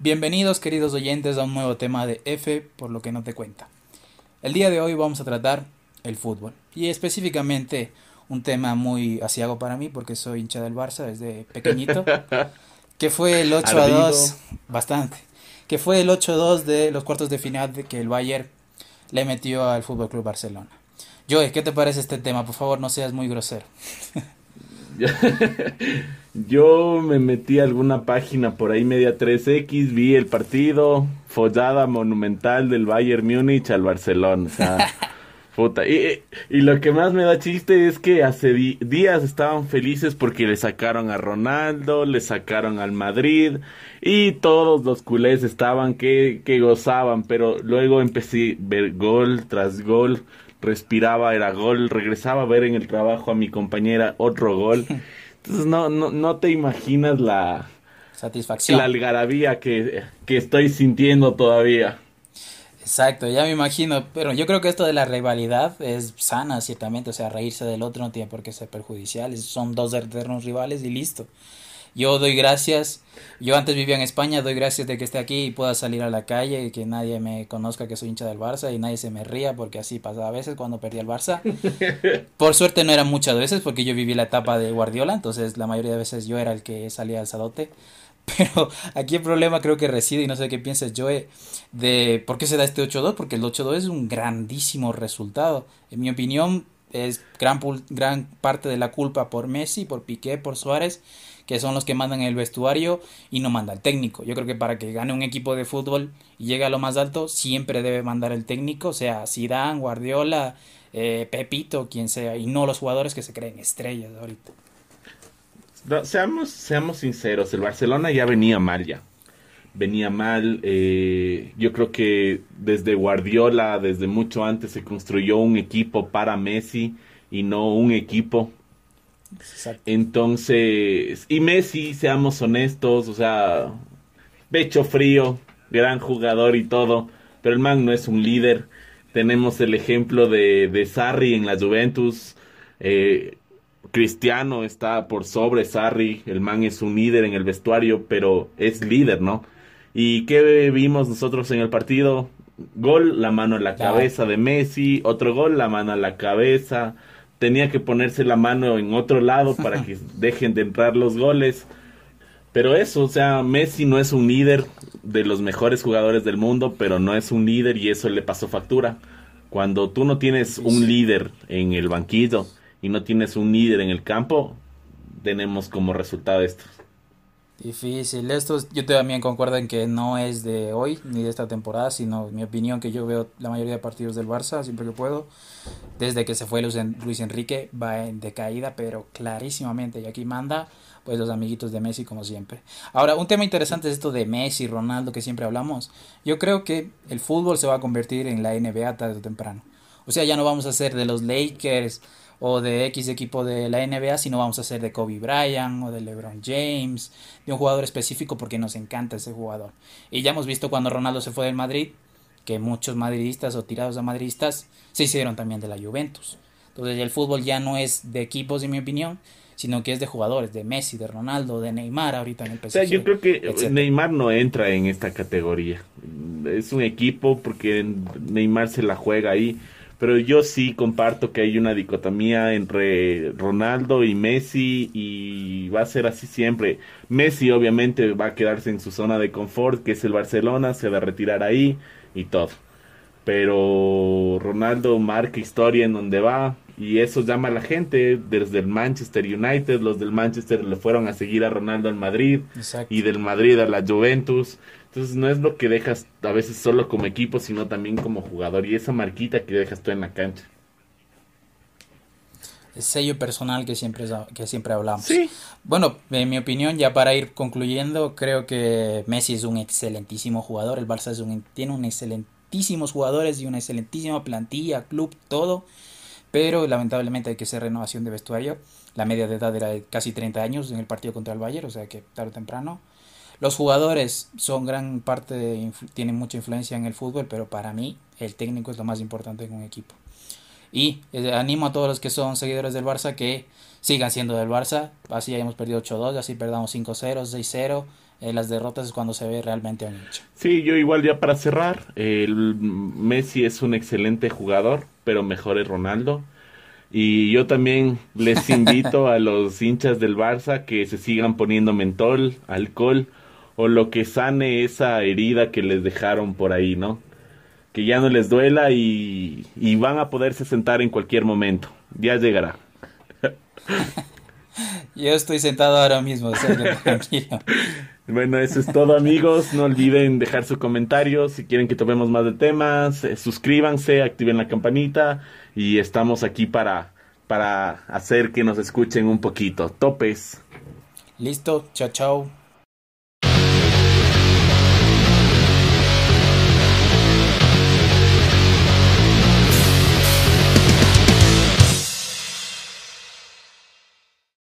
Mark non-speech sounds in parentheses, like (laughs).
Bienvenidos queridos oyentes a un nuevo tema de F por lo que no te cuenta. El día de hoy vamos a tratar el fútbol y específicamente un tema muy asiago para mí porque soy hincha del Barça desde pequeñito, (laughs) que fue el 8 a 2, bastante, que fue el 8 a 2 de los cuartos de final de que el Bayern le metió al Fútbol Club Barcelona. Joey, ¿qué te parece este tema? Por favor, no seas muy grosero. (laughs) (laughs) Yo me metí a alguna página por ahí media 3X, vi el partido, follada monumental del Bayern Múnich al Barcelona. (laughs) puta. Y, y, lo que más me da chiste es que hace días estaban felices porque le sacaron a Ronaldo, le sacaron al Madrid y todos los culés estaban que, que gozaban, pero luego empecé a ver gol tras gol respiraba, era gol, regresaba a ver en el trabajo a mi compañera otro gol. (laughs) Entonces no, no, no te imaginas la satisfacción. La algarabía que, que estoy sintiendo todavía. Exacto, ya me imagino, pero yo creo que esto de la rivalidad es sana, ciertamente, o sea, reírse del otro no tiene por qué ser perjudicial, son dos eternos rivales y listo. Yo doy gracias, yo antes vivía en España, doy gracias de que esté aquí y pueda salir a la calle y que nadie me conozca que soy hincha del Barça y nadie se me ría porque así pasaba a veces cuando perdía el Barça. (laughs) Por suerte no era muchas veces porque yo viví la etapa de Guardiola, entonces la mayoría de veces yo era el que salía al sadote. (laughs) Pero aquí el problema creo que reside, y no sé qué piensas, Joe, de por qué se da este 8-2, porque el 8-2 es un grandísimo resultado. En mi opinión, es gran, gran parte de la culpa por Messi, por Piqué, por Suárez, que son los que mandan el vestuario y no manda el técnico. Yo creo que para que gane un equipo de fútbol y llegue a lo más alto, siempre debe mandar el técnico, sea, Zidane, Guardiola, eh, Pepito, quien sea, y no los jugadores que se creen estrellas ahorita. seamos, seamos sinceros, el Barcelona ya venía mal ya. Venía mal, eh, yo creo que desde Guardiola, desde mucho antes se construyó un equipo para Messi y no un equipo entonces, y Messi, seamos honestos, o sea, pecho frío, gran jugador y todo, pero el man no es un líder. Tenemos el ejemplo de, de Sarri en la Juventus. Eh, Cristiano está por sobre Sarri, el man es un líder en el vestuario, pero es líder, ¿no? ¿Y qué vimos nosotros en el partido? Gol, la mano en la cabeza de Messi, otro gol, la mano en la cabeza, tenía que ponerse la mano en otro lado para que (laughs) dejen de entrar los goles. Pero eso, o sea, Messi no es un líder de los mejores jugadores del mundo, pero no es un líder y eso le pasó factura. Cuando tú no tienes un líder en el banquillo y no tienes un líder en el campo, tenemos como resultado esto. Difícil. Esto yo también concuerdo en que no es de hoy ni de esta temporada, sino mi opinión que yo veo la mayoría de partidos del Barça siempre que puedo. Desde que se fue Luis Enrique va en decaída, pero clarísimamente. Y aquí manda pues los amiguitos de Messi como siempre. Ahora, un tema interesante es esto de Messi, Ronaldo que siempre hablamos. Yo creo que el fútbol se va a convertir en la NBA tarde o temprano. O sea, ya no vamos a ser de los Lakers o de X equipo de la NBA, sino vamos a ser de Kobe Bryant o de LeBron James, de un jugador específico porque nos encanta ese jugador. Y ya hemos visto cuando Ronaldo se fue del Madrid, que muchos madridistas o tirados a madridistas se hicieron también de la Juventus. Entonces el fútbol ya no es de equipos, en mi opinión, sino que es de jugadores, de Messi, de Ronaldo, de Neymar ahorita en el PSG. O sea, yo creo que Neymar no entra en esta categoría. Es un equipo porque Neymar se la juega ahí pero yo sí comparto que hay una dicotomía entre Ronaldo y Messi y va a ser así siempre. Messi obviamente va a quedarse en su zona de confort, que es el Barcelona, se va a retirar ahí y todo. Pero Ronaldo marca historia en donde va y eso llama a la gente. Desde el Manchester United, los del Manchester le fueron a seguir a Ronaldo al Madrid y del Madrid a la Juventus. Entonces no es lo que dejas a veces solo como equipo, sino también como jugador y esa marquita que dejas tú en la cancha. El sello personal que siempre, que siempre hablamos. Sí. Bueno, en mi opinión, ya para ir concluyendo, creo que Messi es un excelentísimo jugador, el Barça es un, tiene un excelentísimos jugadores y una excelentísima plantilla, club, todo, pero lamentablemente hay que hacer renovación de vestuario. La media de edad era de casi 30 años en el partido contra el Bayern, o sea que tarde o temprano los jugadores son gran parte, tienen mucha influencia en el fútbol, pero para mí el técnico es lo más importante en un equipo. Y eh, animo a todos los que son seguidores del Barça que sigan siendo del Barça. Así hayamos perdido 8-2, así perdamos 5-0, 6-0. Eh, las derrotas es cuando se ve realmente a un hincha. Sí, yo igual ya para cerrar, el Messi es un excelente jugador, pero mejor es Ronaldo. Y yo también les (laughs) invito a los hinchas del Barça que se sigan poniendo mentol, alcohol o lo que sane esa herida que les dejaron por ahí, ¿no? Que ya no les duela y, y van a poderse sentar en cualquier momento. Ya llegará. (laughs) Yo estoy sentado ahora mismo, tranquilo. (laughs) Bueno, eso es todo amigos. No olviden dejar su comentario. Si quieren que tomemos más de temas, eh, suscríbanse, activen la campanita y estamos aquí para, para hacer que nos escuchen un poquito. Topes. Listo, chao, chao.